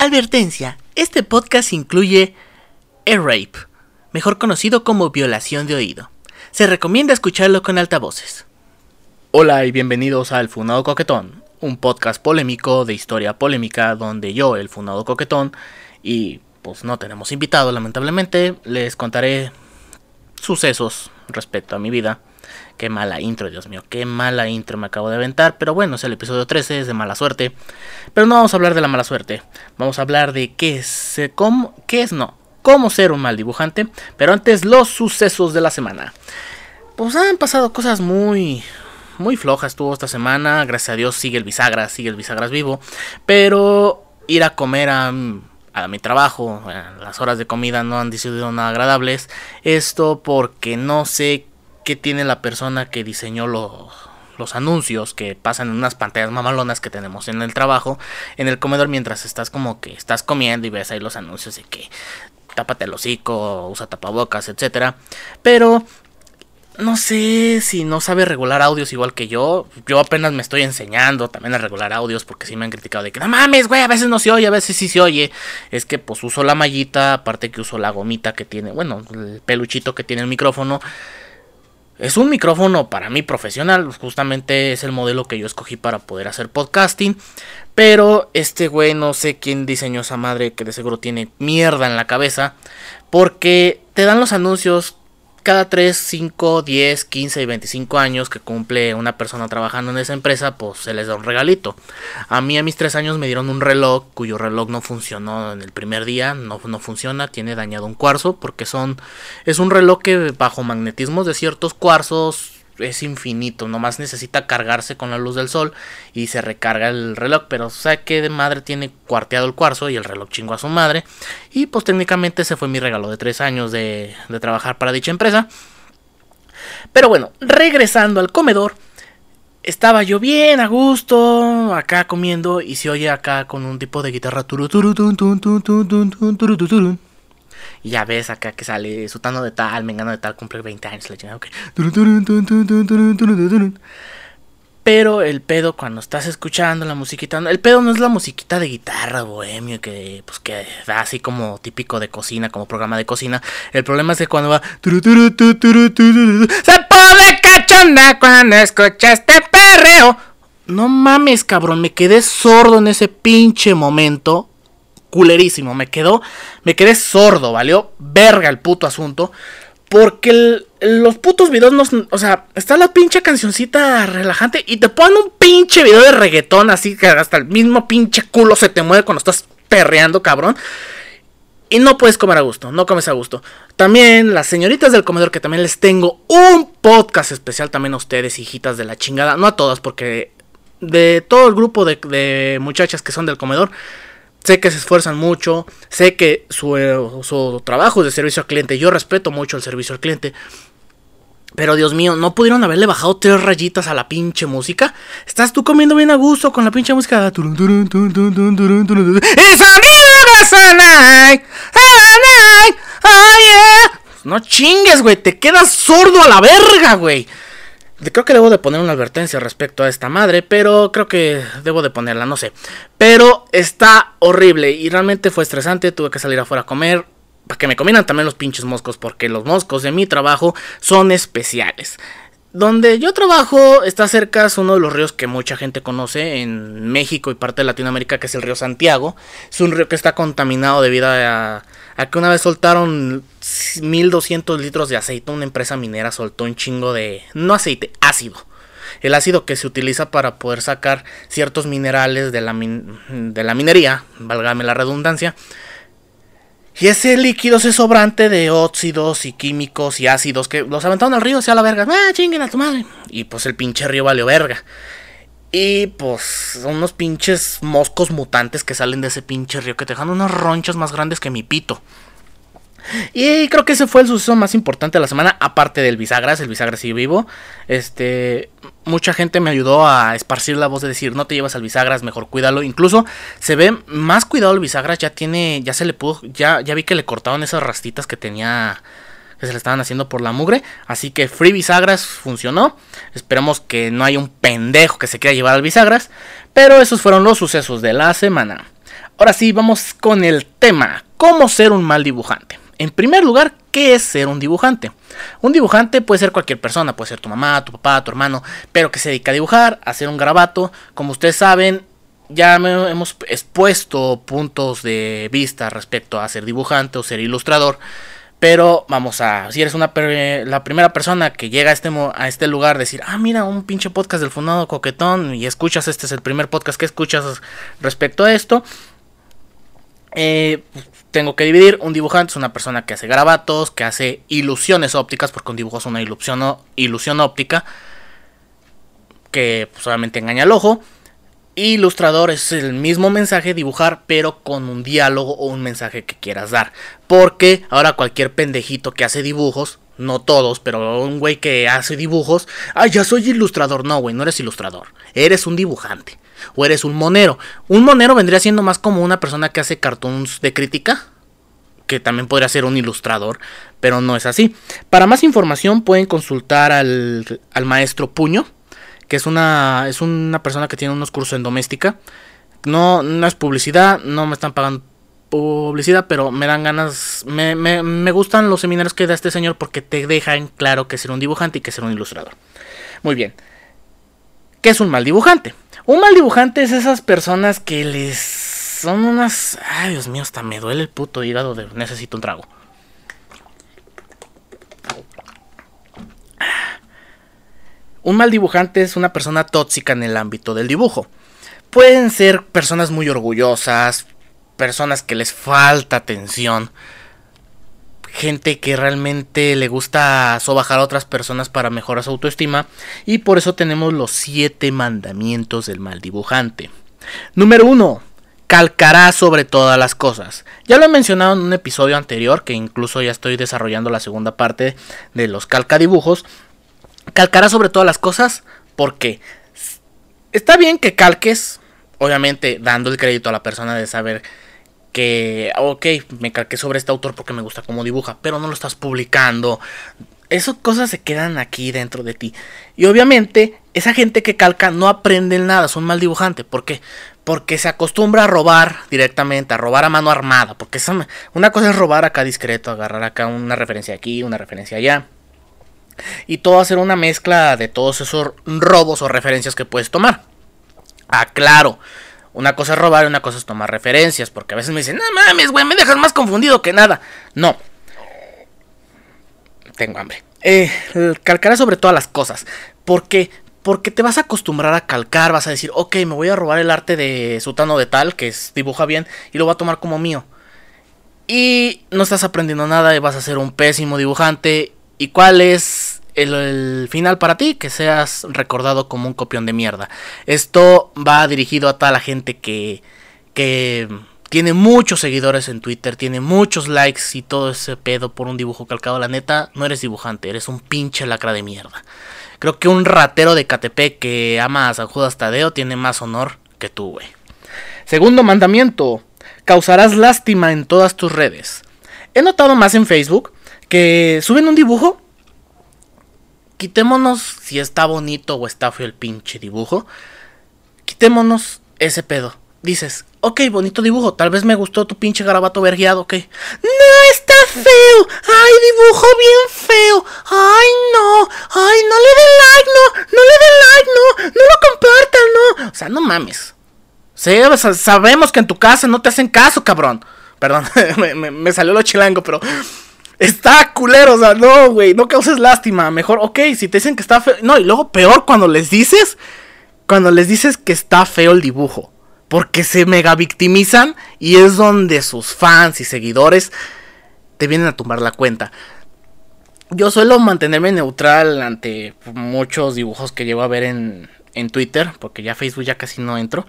Advertencia, este podcast incluye air rape, mejor conocido como violación de oído. Se recomienda escucharlo con altavoces. Hola y bienvenidos al Funado Coquetón, un podcast polémico de historia polémica donde yo, el Funado Coquetón, y pues no tenemos invitado lamentablemente, les contaré sucesos respecto a mi vida. Qué mala intro, Dios mío, qué mala intro me acabo de aventar. Pero bueno, es el episodio 13, es de mala suerte. Pero no vamos a hablar de la mala suerte. Vamos a hablar de qué es, eh, cómo, qué es, no, cómo ser un mal dibujante. Pero antes, los sucesos de la semana. Pues han pasado cosas muy, muy flojas tuvo esta semana. Gracias a Dios sigue el bisagras, sigue el bisagras vivo. Pero ir a comer a, a mi trabajo, las horas de comida no han sido nada agradables. Esto porque no sé qué tiene la persona que diseñó los, los anuncios que pasan en unas pantallas mamalonas que tenemos en el trabajo, en el comedor mientras estás como que estás comiendo y ves ahí los anuncios de que tápate el hocico, usa tapabocas, etcétera. Pero no sé si no sabe regular audios igual que yo. Yo apenas me estoy enseñando también a regular audios porque sí me han criticado de que no mames, güey, a veces no se oye, a veces sí se oye. Es que pues uso la mallita, aparte que uso la gomita que tiene, bueno, el peluchito que tiene el micrófono. Es un micrófono para mí profesional, justamente es el modelo que yo escogí para poder hacer podcasting. Pero este güey no sé quién diseñó esa madre que de seguro tiene mierda en la cabeza. Porque te dan los anuncios cada 3, 5, 10, 15 y 25 años que cumple una persona trabajando en esa empresa, pues se les da un regalito. A mí a mis 3 años me dieron un reloj cuyo reloj no funcionó en el primer día, no, no funciona, tiene dañado un cuarzo porque son es un reloj que bajo magnetismos de ciertos cuarzos es infinito, nomás necesita cargarse con la luz del sol y se recarga el reloj, pero o sea que de madre tiene cuarteado el cuarzo y el reloj chingó a su madre. Y pues técnicamente ese fue mi regalo de tres años de, de trabajar para dicha empresa. Pero bueno, regresando al comedor, estaba yo bien a gusto, acá comiendo y se oye acá con un tipo de guitarra y ya ves acá que sale sutano de tal, mengano de tal, cumple 20 años, la chingada, Pero el pedo cuando estás escuchando la musiquita, el pedo no es la musiquita de guitarra bohemio que pues que da así como típico de cocina, como programa de cocina. El problema es que cuando va se pone cachonda cuando escucha este perreo. No mames, cabrón, me quedé sordo en ese pinche momento culerísimo. Me quedó, me quedé sordo, valió verga el puto asunto. Porque los putos videos no. O sea, está la pinche cancioncita relajante y te ponen un pinche video de reggaetón así que hasta el mismo pinche culo se te mueve cuando estás perreando, cabrón. Y no puedes comer a gusto, no comes a gusto. También las señoritas del comedor, que también les tengo un podcast especial también a ustedes, hijitas de la chingada. No a todas, porque de todo el grupo de, de muchachas que son del comedor, Sé que se esfuerzan mucho, sé que su, eh, su, trabajo es de servicio al cliente, yo respeto mucho el servicio al cliente. Pero Dios mío, ¿no pudieron haberle bajado tres rayitas a la pinche música? Estás tú comiendo bien a gusto con la pinche música. No chingues, güey, te quedas sordo a la verga, güey. Creo que debo de poner una advertencia respecto a esta madre, pero creo que debo de ponerla, no sé. Pero está horrible y realmente fue estresante, tuve que salir afuera a comer. Para que me comieran también los pinches moscos, porque los moscos de mi trabajo son especiales. Donde yo trabajo está cerca, es uno de los ríos que mucha gente conoce en México y parte de Latinoamérica, que es el río Santiago. Es un río que está contaminado debido a, que una vez soltaron 1200 litros de aceite. Una empresa minera soltó un chingo de. No aceite, ácido. El ácido que se utiliza para poder sacar ciertos minerales de la, de la minería, válgame la redundancia. Y ese líquido, ese sobrante de óxidos y químicos y ácidos que los aventaron al río, sea la verga. ¡Ah, chinguen a tu madre! Y pues el pinche río valió verga. Y pues son unos pinches moscos mutantes que salen de ese pinche río que te dejan unas ronchas más grandes que mi pito. Y creo que ese fue el suceso más importante de la semana, aparte del bisagras, el bisagras sigue vivo. Este, mucha gente me ayudó a esparcir la voz de decir, no te llevas al bisagras, mejor cuídalo. Incluso se ve más cuidado el bisagras, ya tiene, ya se le pudo, ya, ya vi que le cortaban esas rastitas que tenía, que se le estaban haciendo por la mugre. Así que Free Bisagras funcionó. Esperemos que no haya un pendejo que se quiera llevar al bisagras. Pero esos fueron los sucesos de la semana. Ahora sí, vamos con el tema. ¿Cómo ser un mal dibujante? En primer lugar, ¿qué es ser un dibujante? Un dibujante puede ser cualquier persona, puede ser tu mamá, tu papá, tu hermano, pero que se dedica a dibujar, a hacer un garabato. Como ustedes saben, ya hemos expuesto puntos de vista respecto a ser dibujante o ser ilustrador. Pero vamos a, si eres una la primera persona que llega a este, a este lugar, decir, ah, mira, un pinche podcast del fundado coquetón y escuchas, este es el primer podcast que escuchas respecto a esto. Eh, tengo que dividir, un dibujante es una persona que hace grabatos, que hace ilusiones ópticas, porque un dibujo es una ilusión, ilusión óptica, que pues, solamente engaña al ojo. Ilustrador es el mismo mensaje dibujar, pero con un diálogo o un mensaje que quieras dar. Porque ahora cualquier pendejito que hace dibujos, no todos, pero un güey que hace dibujos, ah, ya soy ilustrador. No, güey, no eres ilustrador, eres un dibujante. O eres un monero. Un monero vendría siendo más como una persona que hace cartoons de crítica, que también podría ser un ilustrador, pero no es así. Para más información pueden consultar al, al maestro Puño que es una, es una persona que tiene unos cursos en doméstica. No, no es publicidad, no me están pagando publicidad, pero me dan ganas, me, me, me gustan los seminarios que da este señor porque te dejan claro que ser un dibujante y que ser un ilustrador. Muy bien. ¿Qué es un mal dibujante? Un mal dibujante es esas personas que les son unas... Ay, Dios mío, hasta me duele el puto hígado de necesito un trago. Un mal dibujante es una persona tóxica en el ámbito del dibujo. Pueden ser personas muy orgullosas, personas que les falta atención, gente que realmente le gusta sobajar a otras personas para mejorar su autoestima y por eso tenemos los siete mandamientos del mal dibujante. Número 1. Calcará sobre todas las cosas. Ya lo he mencionado en un episodio anterior, que incluso ya estoy desarrollando la segunda parte de los calcadibujos, calcará sobre todas las cosas porque está bien que calques, obviamente dando el crédito a la persona de saber que, ok, me calqué sobre este autor porque me gusta cómo dibuja, pero no lo estás publicando. Esas cosas se quedan aquí dentro de ti. Y obviamente, esa gente que calca no aprende nada, son mal dibujante. ¿Por qué? Porque se acostumbra a robar directamente, a robar a mano armada. Porque una cosa es robar acá discreto, agarrar acá una referencia aquí, una referencia allá y todo hacer una mezcla de todos esos robos o referencias que puedes tomar. Ah, claro. Una cosa es robar y una cosa es tomar referencias. Porque a veces me dicen, no mames, güey, me dejas más confundido que nada. No. Tengo hambre. Eh, calcará sobre todas las cosas. ¿Por qué? Porque te vas a acostumbrar a calcar. Vas a decir, ok, me voy a robar el arte de Sutano de tal, que es, dibuja bien, y lo voy a tomar como mío. Y no estás aprendiendo nada y vas a ser un pésimo dibujante ¿Y cuál es el, final para ti? Que seas recordado como un copión de mierda. Esto va dirigido a toda la gente que, que tiene muchos seguidores en Twitter, tiene muchos likes y todo ese pedo por un dibujo calcado. La neta, no eres dibujante, eres un pinche lacra de mierda. Creo que un ratero de KTP que ama a San Judas Tadeo tiene más honor que tú, güey. Segundo mandamiento, causarás lástima en todas tus redes. He notado más en Facebook que suben un dibujo. Quitémonos si está bonito o está feo el pinche dibujo. Quitémonos ese pedo. Dices, ok, bonito dibujo, tal vez me gustó tu pinche garabato vergueado, ok. No, está feo. Ay, dibujo bien feo. Ay, no. Ay, no le den like, no. No le den like, no. No lo compartan, no. O sea, no mames. sabemos que en tu casa no te hacen caso, cabrón. Perdón, me, me salió lo chilango, pero Está culero, o sea, no, güey, no causes lástima. Mejor, ok, si te dicen que está feo. No, y luego peor cuando les dices, cuando les dices que está feo el dibujo. Porque se mega victimizan y es donde sus fans y seguidores te vienen a tumbar la cuenta. Yo suelo mantenerme neutral ante muchos dibujos que llego a ver en, en Twitter, porque ya Facebook ya casi no entro.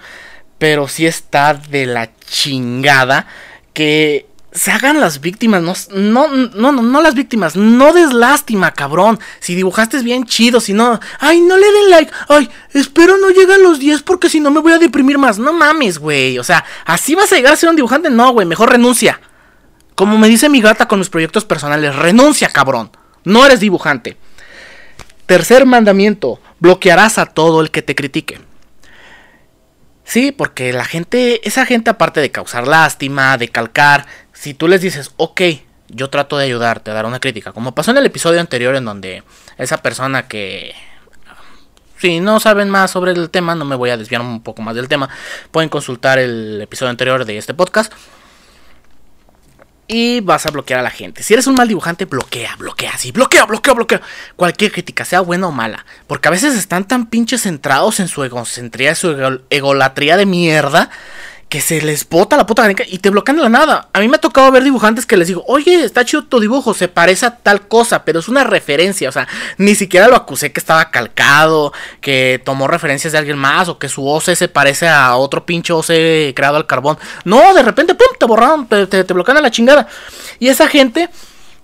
Pero sí está de la chingada que se hagan las víctimas, no, no, no, no, las víctimas, no des lástima, cabrón. Si dibujaste bien chido, si no, ay, no le den like, ay, espero no lleguen a los 10 porque si no me voy a deprimir más. No mames, güey, o sea, así vas a llegar a ser un dibujante, no, güey, mejor renuncia. Como me dice mi gata con mis proyectos personales, renuncia, cabrón, no eres dibujante. Tercer mandamiento, bloquearás a todo el que te critique. Sí, porque la gente, esa gente aparte de causar lástima, de calcar, si tú les dices, ok, yo trato de ayudarte a dar una crítica, como pasó en el episodio anterior en donde esa persona que... Si no saben más sobre el tema, no me voy a desviar un poco más del tema, pueden consultar el episodio anterior de este podcast y vas a bloquear a la gente. Si eres un mal dibujante, bloquea, bloquea, sí, bloquea, bloquea, bloquea. Cualquier crítica, sea buena o mala. Porque a veces están tan pinches centrados en su egocentría, su egolatría de mierda, que se les bota la puta y te bloquean la nada. A mí me ha tocado ver dibujantes que les digo, oye, está chido tu dibujo, se parece a tal cosa, pero es una referencia. O sea, ni siquiera lo acusé que estaba calcado, que tomó referencias de alguien más, o que su OC se parece a otro pinche OC creado al carbón. No, de repente, pum, te borraron, te, te, te bloquean a la chingada. Y esa gente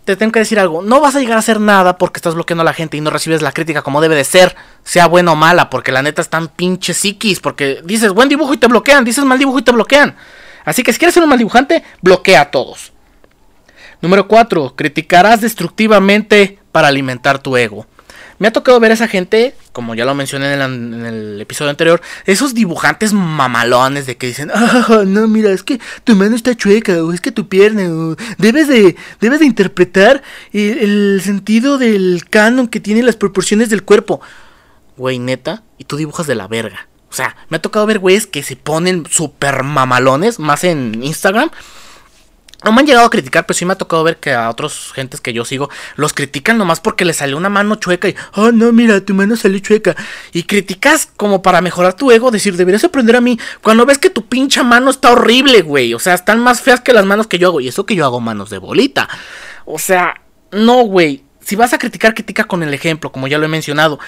te tengo que decir algo. No vas a llegar a hacer nada porque estás bloqueando a la gente y no recibes la crítica como debe de ser, sea buena o mala, porque la neta están pinches psiquis, porque dices buen dibujo y te bloquean, dices mal dibujo y te bloquean. Así que si quieres ser un mal dibujante, bloquea a todos. Número 4. Criticarás destructivamente para alimentar tu ego. Me ha tocado ver a esa gente, como ya lo mencioné en el, episodio anterior, esos dibujantes mamalones de que dicen, ah, no, mira, es que tu mano está chueca, o es que tu pierna, debes de, debes de interpretar el, sentido del canon que tiene las proporciones del cuerpo. Güey, neta, y tú dibujas de la verga. O sea, me ha tocado ver güeyes que se ponen super mamalones, más en Instagram, no me han llegado a criticar, pero sí me ha tocado ver que a otros gentes que yo sigo los critican nomás porque les salió una mano chueca y, oh no, mira, tu mano salió chueca. Y criticas como para mejorar tu ego, decir, deberías aprender a mí. Cuando ves que tu pincha mano está horrible, güey. O sea, están más feas que las manos que yo hago. Y eso que yo hago manos de bolita. O sea, no, güey. Si vas a criticar, critica con el ejemplo, como ya lo he mencionado.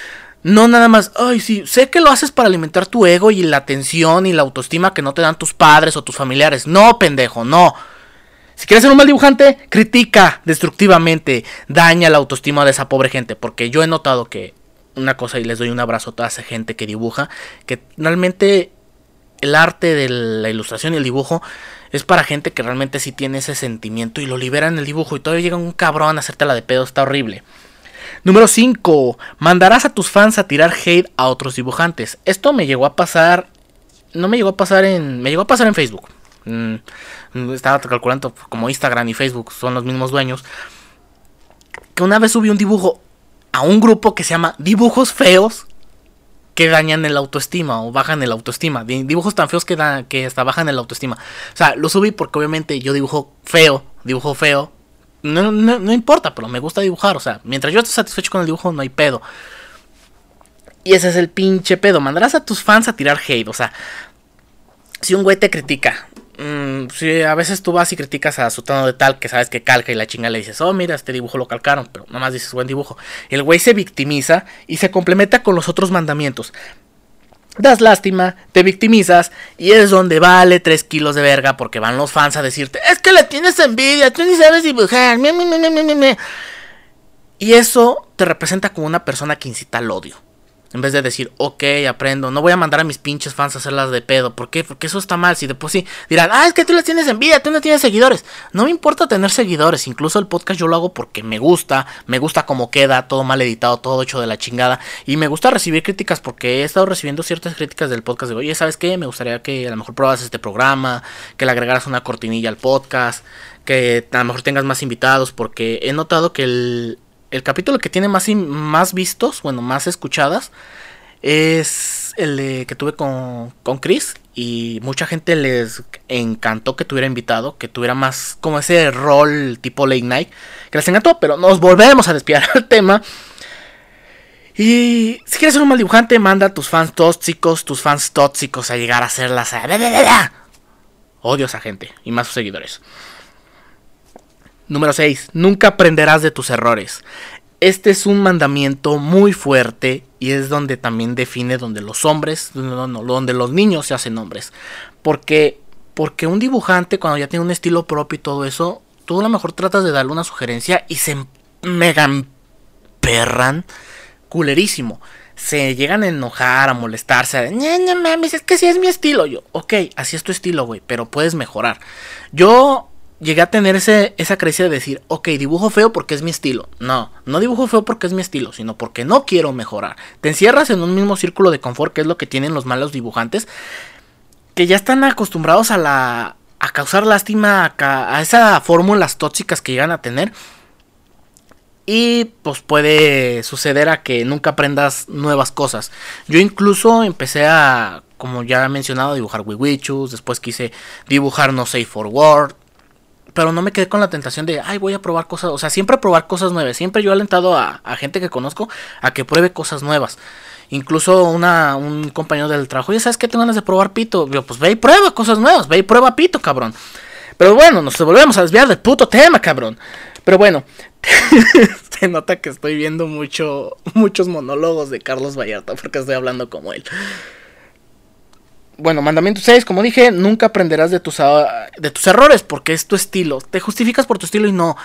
No nada más, ay, sí, sé que lo haces para alimentar tu ego y la atención y la autoestima que no te dan tus padres o tus familiares. No, pendejo, no. Si quieres ser un mal dibujante, critica destructivamente, daña la autoestima de esa pobre gente, porque yo he notado que una cosa y les doy un abrazo a toda esa gente que dibuja, que realmente el arte de la ilustración y el dibujo es para gente que realmente sí tiene ese sentimiento y lo libera en el dibujo y todavía llega un cabrón a hacerte la de pedo, está horrible. Número 5. Mandarás a tus fans a tirar hate a otros dibujantes. Esto me llegó a pasar. No me llegó a pasar en. Me llegó a pasar en Facebook. Mm, estaba calculando como Instagram y Facebook son los mismos dueños. Que una vez subí un dibujo a un grupo que se llama Dibujos Feos que dañan el autoestima o bajan el autoestima. Dibujos tan feos que, que hasta bajan el autoestima. O sea, lo subí porque obviamente yo dibujo feo, dibujo feo. No, no, no importa, pero me gusta dibujar. O sea, mientras yo esté satisfecho con el dibujo, no hay pedo. Y ese es el pinche pedo. Mandarás a tus fans a tirar hate. O sea, si un güey te critica, Mm, si a veces tú vas y criticas a su tono de tal que sabes que calca y la chinga le dices, oh, mira, este dibujo lo calcaron, pero nada más dices buen dibujo. El güey se victimiza y se complementa con los otros mandamientos. Das lástima, te victimizas y es donde vale 3 kilos de verga porque van los fans a decirte, es que le tienes envidia, tú ni sabes dibujar. Y eso te representa como una persona que incita al odio. En vez de decir, ok, aprendo, no voy a mandar a mis pinches fans a hacerlas de pedo. ¿Por qué? Porque eso está mal. Si de por sí dirán, ah, es que tú les tienes envidia, tú no tienes seguidores. No me importa tener seguidores. Incluso el podcast yo lo hago porque me gusta, me gusta cómo queda, todo mal editado, todo hecho de la chingada. Y me gusta recibir críticas porque he estado recibiendo ciertas críticas del podcast. De, oye, ¿sabes qué? Me gustaría que a lo mejor pruebas este programa, que le agregaras una cortinilla al podcast, que a lo mejor tengas más invitados. Porque he notado que el el capítulo que tiene más, más vistos, bueno, más escuchadas, es el que tuve con, con Chris. Y mucha gente les encantó que tuviera invitado, que tuviera más como ese rol tipo late night. Que les encantó, pero nos volvemos a despiar al tema. Y si quieres ser un mal dibujante, manda a tus fans tóxicos, tus fans tóxicos a llegar a hacerlas. Odio a esa gente y más sus seguidores. Número 6. Nunca aprenderás de tus errores. Este es un mandamiento muy fuerte y es donde también define donde los hombres, no, no, donde los niños se hacen hombres. Porque, porque un dibujante cuando ya tiene un estilo propio y todo eso, tú a lo mejor tratas de darle una sugerencia y se mega perran culerísimo. Se llegan a enojar, a molestarse, a es que si es mi estilo. Yo, ok, así es tu estilo, güey, pero puedes mejorar. Yo llegué a tener esa creencia de decir, ok, dibujo feo porque es mi estilo. No, no dibujo feo porque es mi estilo, sino porque no quiero mejorar. Te encierras en un mismo círculo de confort, que es lo que tienen los malos dibujantes. que ya están acostumbrados a la a causar lástima a, a esas fórmulas tóxicas que llegan a tener. Y pues puede suceder a que nunca aprendas nuevas cosas. Yo incluso empecé a, como ya he mencionado, dibujar Wiwichus. Después quise dibujar No Safe for Word. Pero no me quedé con la tentación de, ay, voy a probar cosas. O sea, siempre probar cosas nuevas. Siempre yo he alentado a, gente que conozco a que pruebe cosas nuevas. Incluso una, un compañero del trabajo, ya sabes que tengo ganas de probar pito. Yo, pues ve y prueba cosas nuevas, ve y prueba pito, cabrón. Pero bueno, nos volvemos a desviar del puto tema, cabrón. Pero bueno, se nota que estoy viendo mucho, muchos monólogos de Carlos Vallarta porque estoy hablando como él. Bueno, mandamiento 6, como dije, nunca aprenderás de tus, de tus errores porque es tu estilo. Te justificas por tu estilo y no.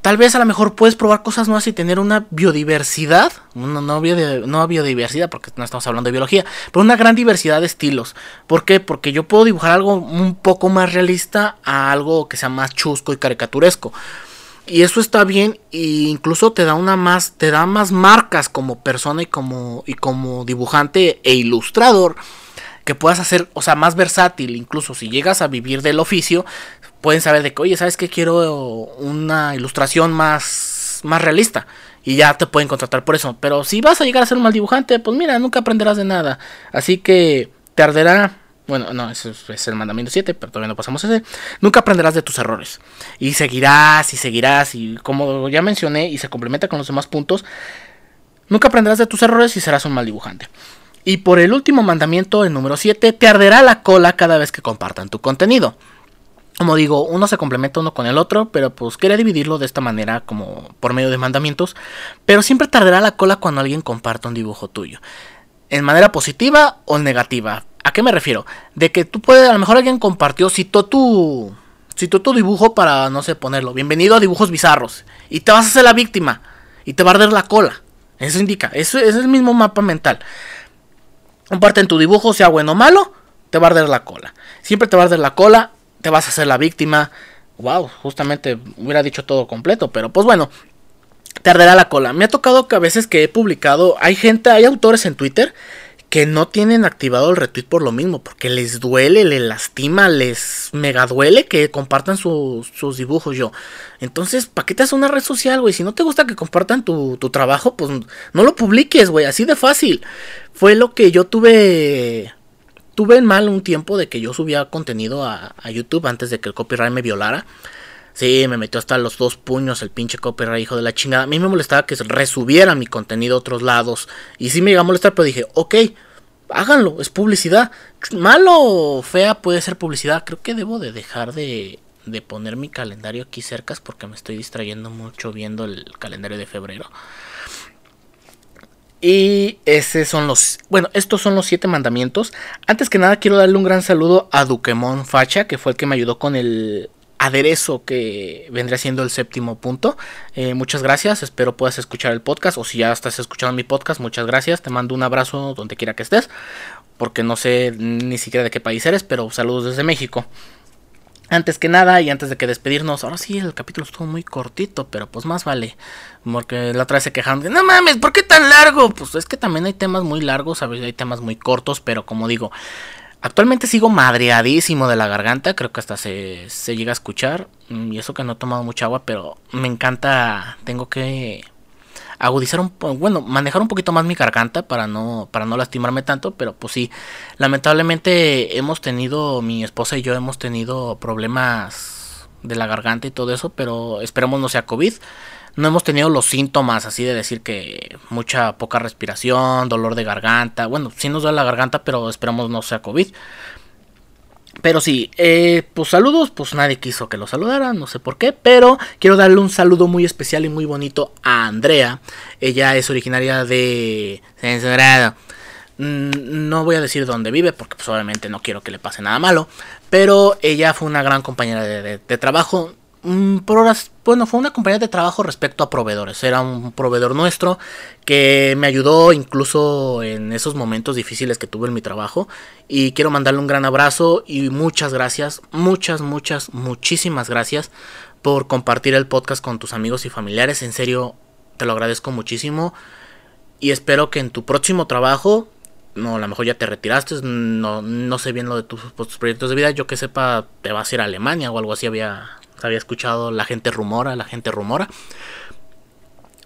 Tal vez a lo mejor puedes probar cosas nuevas y tener una biodiversidad, no, no, no biodiversidad porque no estamos hablando de biología, pero una gran diversidad de estilos. ¿Por qué? Porque yo puedo dibujar algo un poco más realista a algo que sea más chusco y caricaturesco. Y eso está bien e incluso te da una más te da más marcas como persona y como y como dibujante e ilustrador que puedas hacer, o sea, más versátil, incluso si llegas a vivir del oficio, pueden saber de que, oye, ¿sabes qué? Quiero una ilustración más más realista y ya te pueden contratar por eso, pero si vas a llegar a ser un mal dibujante, pues mira, nunca aprenderás de nada. Así que te arderá bueno, no, eso es el mandamiento 7, pero todavía no pasamos ese. Nunca aprenderás de tus errores. Y seguirás y seguirás. Y como ya mencioné y se complementa con los demás puntos, nunca aprenderás de tus errores y serás un mal dibujante. Y por el último mandamiento, el número 7, te arderá la cola cada vez que compartan tu contenido. Como digo, uno se complementa uno con el otro, pero pues quería dividirlo de esta manera como por medio de mandamientos. Pero siempre te arderá la cola cuando alguien comparta un dibujo tuyo. En manera positiva o negativa ¿A qué me refiero? De que tú puedes, a lo mejor alguien compartió, citó tu, citó tu dibujo para, no sé, ponerlo. Bienvenido a dibujos bizarros. Y te vas a hacer la víctima. Y te va a arder la cola. Eso indica, eso, es el mismo mapa mental. Comparten tu dibujo, sea bueno o malo, te va a arder la cola. Siempre te va a arder la cola, te vas a hacer la víctima. Wow, justamente hubiera dicho todo completo, pero pues bueno, te arderá la cola. Me ha tocado que a veces que he publicado, hay gente, hay autores en Twitter que no tienen activado el retweet por lo mismo, porque les duele, les lastima, les mega duele que compartan sus, dibujos yo. Entonces, ¿para qué te haces una red social, güey? Si no te gusta que compartan tu, tu trabajo, pues no lo publiques, güey, así de fácil. Fue lo que yo tuve... Tuve en mal un tiempo de que yo subía contenido a, a YouTube antes de que el copyright me violara. Sí, me metió hasta los dos puños el pinche copyright, hijo de la chingada. A mí me molestaba que resubiera mi contenido a otros lados. Y sí me iba a molestar, pero dije, ok, háganlo, es publicidad. Malo o fea puede ser publicidad. Creo que debo de dejar de, de poner mi calendario aquí cerca porque me estoy distrayendo mucho viendo el calendario de febrero. Y esos son los. Bueno, estos son los siete mandamientos. Antes que nada, quiero darle un gran saludo a Duquemón Facha, que fue el que me ayudó con el aderezo que vendría siendo el séptimo punto. Eh, muchas gracias, espero puedas escuchar el podcast o si ya estás escuchando mi podcast, muchas gracias, te mando un abrazo donde quiera que estés, porque no sé ni siquiera de qué país eres, pero saludos desde México. Antes que nada y antes de que despedirnos, ahora sí el capítulo estuvo muy cortito, pero pues más vale, porque la otra vez se quejaron no mames, ¿por qué tan largo? Pues es que también hay temas muy largos, veces hay temas muy cortos, pero como digo, Actualmente sigo madreadísimo de la garganta, creo que hasta se, se llega a escuchar. Mm, y eso que no he tomado mucha agua, pero me encanta, tengo que agudizar un bueno, manejar un poquito más mi garganta para no para no lastimarme tanto, pero pues sí, lamentablemente hemos tenido mi esposa y yo hemos tenido problemas de la garganta y todo eso, pero esperemos no sea COVID no hemos tenido los síntomas así de decir que mucha poca respiración, dolor de garganta. Bueno, sí nos duele la garganta, pero esperamos no sea COVID. Pero sí, eh, pues saludos, pues nadie quiso que lo saludara, no sé por qué, pero quiero darle un saludo muy especial y muy bonito a Andrea. Ella es originaria de mm, No voy a decir dónde vive porque pues obviamente no quiero que le pase nada malo, pero ella fue una gran compañera de trabajo. Mm, por horas, bueno, fue una compañía de trabajo respecto a proveedores. Era un proveedor nuestro que me ayudó incluso en esos momentos difíciles que tuve en mi trabajo. Y quiero mandarle un gran abrazo y muchas gracias, muchas, muchas, muchísimas gracias por compartir el podcast con tus amigos y familiares. En serio, te lo agradezco muchísimo. Y espero que en tu próximo trabajo no, a lo mejor ya te retiraste, no, no sé bien lo de tus, pues, tus proyectos de vida, yo que sepa, te vas a ir a Alemania o algo así, había, había escuchado, la gente rumora, la gente rumora.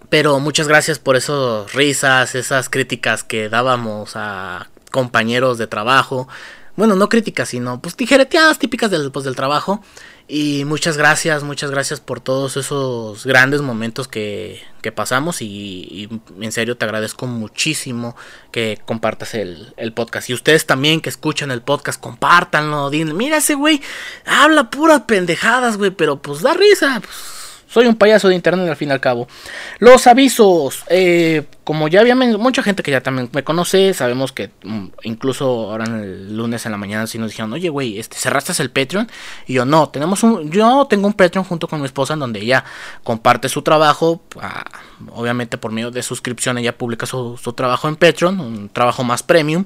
Pero muchas gracias por esas risas, esas críticas que dábamos a compañeros de trabajo. Bueno, no críticas, sino pues tijereteadas típicas del, pues, del trabajo. Y muchas gracias, muchas gracias por todos esos grandes momentos que, que pasamos y, en serio te agradezco muchísimo que compartas el, el, podcast. Y ustedes también que escuchan el podcast, compártanlo, dile, mira ese güey, habla puras pendejadas, güey, pero pues da risa, pues soy un payaso de internet al fin y al cabo. Los avisos. Eh, como ya había mucha gente que ya también me conoce, sabemos que mm, incluso ahora en el lunes en la mañana sí nos dijeron, oye güey, este, cerraste el Patreon. Y yo no, tenemos un, yo tengo un Patreon junto con mi esposa en donde ella comparte su trabajo. Ah, obviamente por medio de suscripción ella publica su, su trabajo en Patreon, un trabajo más premium.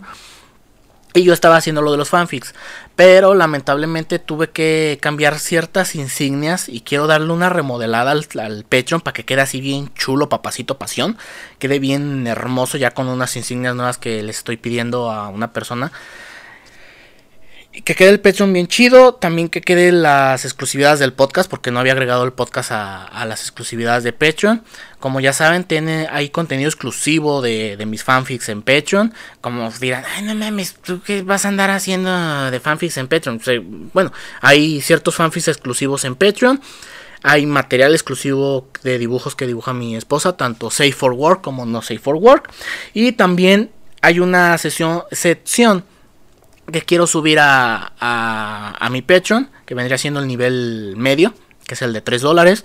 Y yo estaba haciendo lo de los fanfics. Pero lamentablemente tuve que cambiar ciertas insignias. Y quiero darle una remodelada al, al Patreon para que quede así bien chulo, papacito pasión. Quede bien hermoso ya con unas insignias nuevas que le estoy pidiendo a una persona que quede el Patreon bien chido. También que quede las exclusividades del podcast. Porque no había agregado el podcast a, las exclusividades de Patreon. Como ya saben, tiene, hay contenido exclusivo de, mis fanfics en Patreon. Como dirán, ay no mames, ¿tú qué vas a andar haciendo de fanfics en Patreon? bueno, hay ciertos fanfics exclusivos en Patreon. Hay material exclusivo de dibujos que dibuja mi esposa, tanto Safe for Work como no Safe for Work. Y también hay una sesión, sección que quiero subir a, a, mi Patreon, que vendría siendo el nivel medio, que es el de 3 dólares,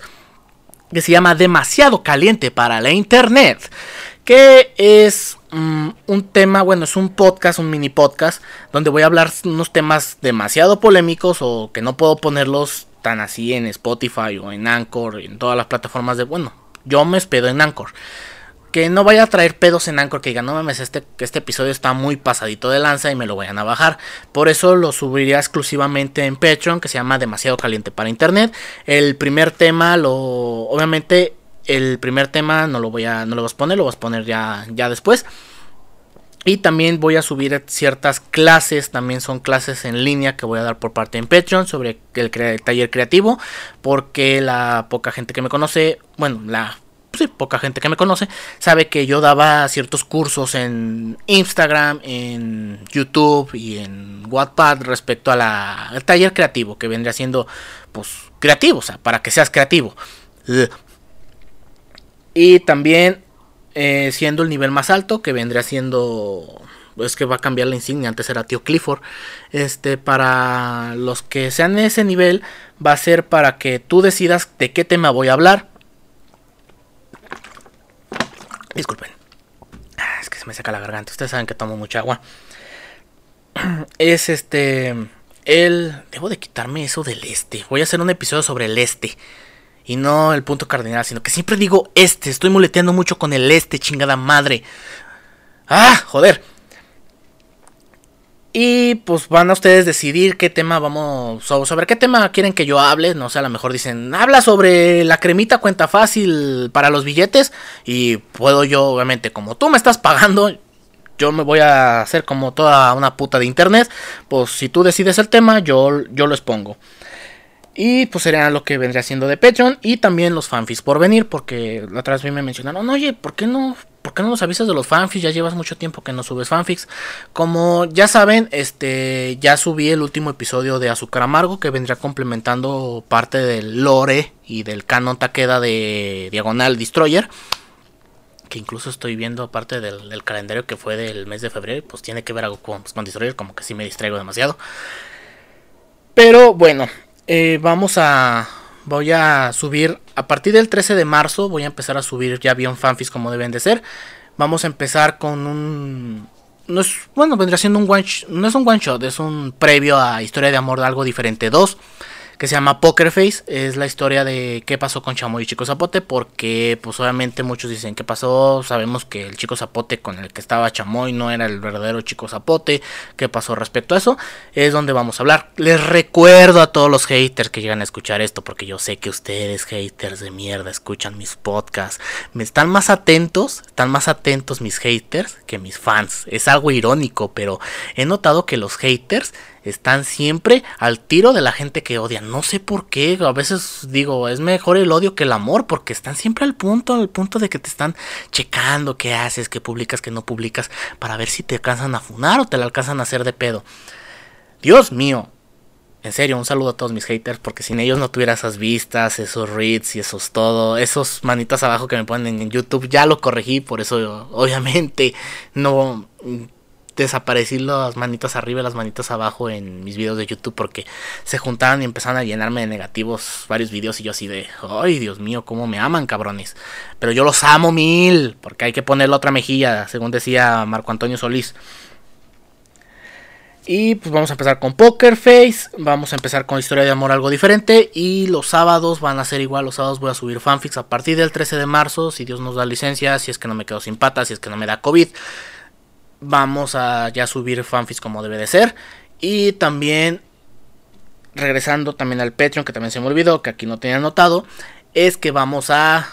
que se llama Demasiado Caliente para la Internet, que es mm, un tema, bueno, es un podcast, un mini podcast, donde voy a hablar unos temas demasiado polémicos o que no puedo ponerlos tan así en Spotify o en Anchor, en todas las plataformas de, bueno, yo me espedo en Anchor que no vaya a traer pedos en Anchor, que digan, no mames, este, este episodio está muy pasadito de lanza y me lo vayan a bajar. Por eso lo subiría exclusivamente en Patreon, que se llama Demasiado Caliente para Internet. El primer tema, lo obviamente, el primer tema no lo voy a, no lo voy a poner, lo voy a poner ya, ya después. Y también voy a subir ciertas clases, también son clases en línea que voy a dar por parte en Patreon sobre el, el taller creativo, porque la poca gente que me conoce, bueno, la sí, poca gente que me conoce, sabe que yo daba ciertos cursos en Instagram, en YouTube y en Wattpad respecto al taller creativo, que vendría siendo, pues, creativo, o sea, para que seas creativo. Y también eh, siendo el nivel más alto, que vendría siendo es que va a cambiar la insignia, antes era tío Clifford. Este, para los que sean de ese nivel, va a ser para que tú decidas de qué tema voy a hablar. Disculpen. Ah, es que se me saca la garganta. Ustedes saben que tomo mucha agua. Es este. El. Debo de quitarme eso del este. Voy a hacer un episodio sobre el este. Y no el punto cardinal, sino que siempre digo este. Estoy muleteando mucho con el este, chingada madre. Ah, joder. Y pues van a ustedes decidir qué tema vamos. Sobre qué tema quieren que yo hable. No sé, a lo mejor dicen, habla sobre la cremita cuenta fácil para los billetes. Y puedo yo, obviamente, como tú me estás pagando, yo me voy a hacer como toda una puta de internet. Pues si tú decides el tema, yo, yo lo expongo. Y pues sería lo que vendría siendo de Patreon. Y también los fanfics por venir. Porque la otra vez me mencionaron, oye, ¿por qué no ¿por qué no nos avisas de los fanfics? Ya llevas mucho tiempo que no subes fanfics. Como ya saben, este ya subí el último episodio de Azúcar Amargo que vendría complementando parte del lore y del canon Takeda de Diagonal Destroyer. Que incluso estoy viendo parte del, calendario que fue del mes de febrero. Pues tiene que ver algo con, pues, con Destroyer, como que sí me distraigo demasiado. Pero bueno, eh, vamos a, voy a subir a partir del 13 de marzo voy a empezar a subir ya bien fanfics como deben de ser. Vamos a empezar con un no es bueno vendría siendo un one no es un one shot es un previo a historia de amor de algo diferente 2 que se llama Poker Face. Es la historia de qué pasó con Chamoy y Chico Zapote, porque pues obviamente muchos dicen qué pasó. Sabemos que el Chico Zapote con el que estaba Chamoy no era el verdadero Chico Zapote. ¿Qué pasó respecto a eso? Es donde vamos a hablar. Les recuerdo a todos los haters que llegan a escuchar esto, porque yo sé que ustedes, haters de mierda, escuchan mis podcasts. Me están más atentos, están más atentos mis haters que mis fans. Es algo irónico, pero he notado que los haters están siempre al tiro de la gente que odia. No sé por qué. A veces digo, es mejor el odio que el amor. Porque están siempre al punto, al punto de que te están checando qué haces, qué publicas, qué no publicas. Para ver si te alcanzan a funar o te la alcanzan a hacer de pedo. Dios mío. En serio, un saludo a todos mis haters, porque sin ellos no tuviera esas vistas, esos reads y esos todo, esos manitas abajo que me ponen en YouTube, ya lo corregí, por eso obviamente no desaparecí las manitas arriba y las manitas abajo en mis videos de YouTube porque se juntaron y empezaron a llenarme de negativos varios videos y yo así de, ay Dios mío, cómo me aman cabrones. Pero yo los amo mil, porque hay que ponerle otra mejilla, según decía Marco Antonio Solís. Y pues vamos a empezar con Poker Face, vamos a empezar con historia de amor algo diferente y los sábados van a ser igual, los sábados voy a subir fanfics a partir del 13 de marzo, si Dios nos da licencia, si es que no me quedo sin patas, si es que no me da COVID vamos a ya subir fanfics como debe de ser. Y también, regresando también al Patreon, que también se me olvidó, que aquí no tenía anotado, es que vamos a...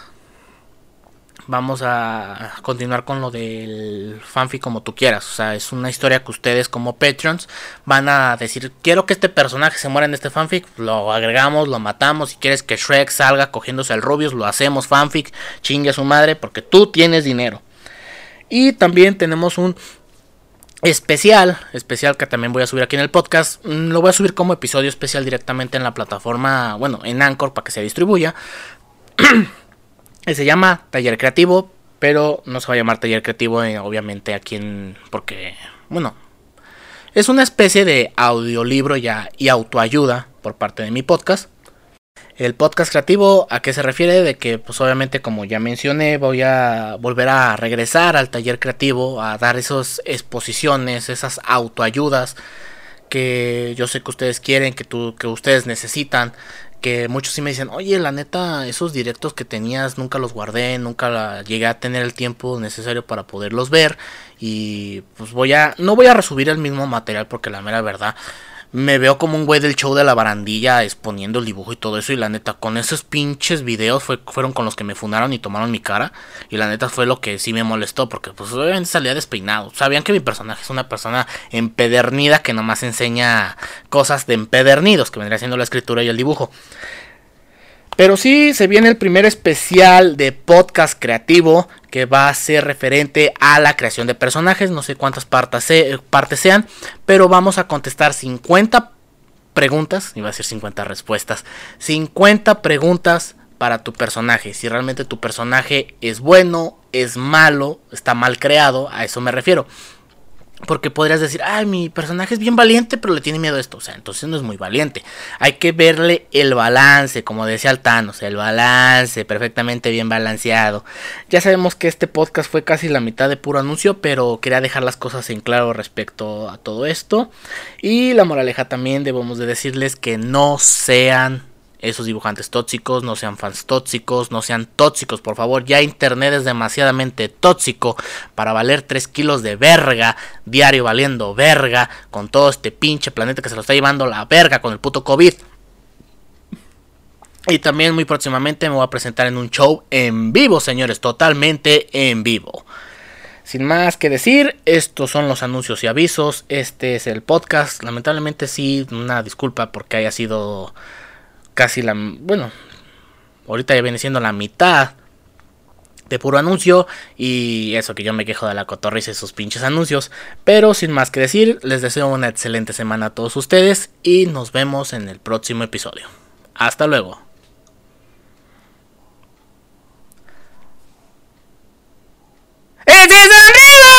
Vamos a continuar con lo del fanfic como tú quieras. O sea, es una historia que ustedes como Patreons van a decir, quiero que este personaje se muera en este fanfic. Lo agregamos, lo matamos. Si quieres que Shrek salga cogiéndose al Rubius, lo hacemos fanfic. Chingue a su madre porque tú tienes dinero. Y también tenemos un especial, especial que también voy a subir aquí en el podcast. Mm, lo voy a subir como episodio especial directamente en la plataforma, bueno, en Anchor para que se distribuya. se llama Taller Creativo, pero no se va a llamar Taller Creativo, eh, obviamente aquí en... porque, bueno, es una especie de audiolibro ya y autoayuda por parte de mi podcast. El podcast creativo, ¿a qué se refiere? De que, pues obviamente, como ya mencioné, voy a volver a regresar al taller creativo, a dar esas exposiciones, esas autoayudas que yo sé que ustedes quieren, que, tú, que ustedes necesitan. Que muchos sí me dicen, oye, la neta, esos directos que tenías nunca los guardé, nunca llegué a tener el tiempo necesario para poderlos ver. Y pues voy a, no voy a resubir el mismo material porque la mera verdad me veo como un güey del show de la barandilla exponiendo el dibujo y todo eso. Y la neta, con esos pinches videos fue, fueron con los que me fundaron y tomaron mi cara. Y la neta fue lo que sí me molestó. Porque pues obviamente salía despeinado. Sabían que mi personaje es una persona empedernida que nomás enseña cosas de empedernidos. Que vendría siendo la escritura y el dibujo. Pero sí se viene el primer especial de podcast creativo que va a ser referente a la creación de personajes. No sé cuántas partes, sean, pero vamos a contestar 50 preguntas, iba a decir 50 respuestas, 50 preguntas para tu personaje. Si realmente tu personaje es bueno, es malo, está mal creado, a eso me refiero. Porque podrías decir, ay, mi personaje es bien valiente, pero le tiene miedo a esto. O sea, entonces no es muy valiente. Hay que verle el balance, como decía Altano, el balance perfectamente bien balanceado. Ya sabemos que este podcast fue casi la mitad de puro anuncio, pero quería dejar las cosas en claro respecto a todo esto. Y la moraleja también debemos de decirles que no sean esos dibujantes tóxicos, no sean fans tóxicos, no sean tóxicos, por favor. Ya Internet es demasiadamente tóxico para valer 3 kilos de verga, diario valiendo verga, con todo este pinche planeta que se lo está llevando la verga con el puto COVID. Y también muy próximamente me voy a presentar en un show en vivo, señores, totalmente en vivo. Sin más que decir, estos son los anuncios y avisos. Este es el podcast. Lamentablemente sí, una disculpa porque haya sido casi la... Bueno, ahorita ya viene siendo la mitad de puro anuncio y eso que yo me quejo de la cotorriza y sus pinches anuncios. Pero sin más que decir, les deseo una excelente semana a todos ustedes y nos vemos en el próximo episodio. Hasta luego. ¡Ese!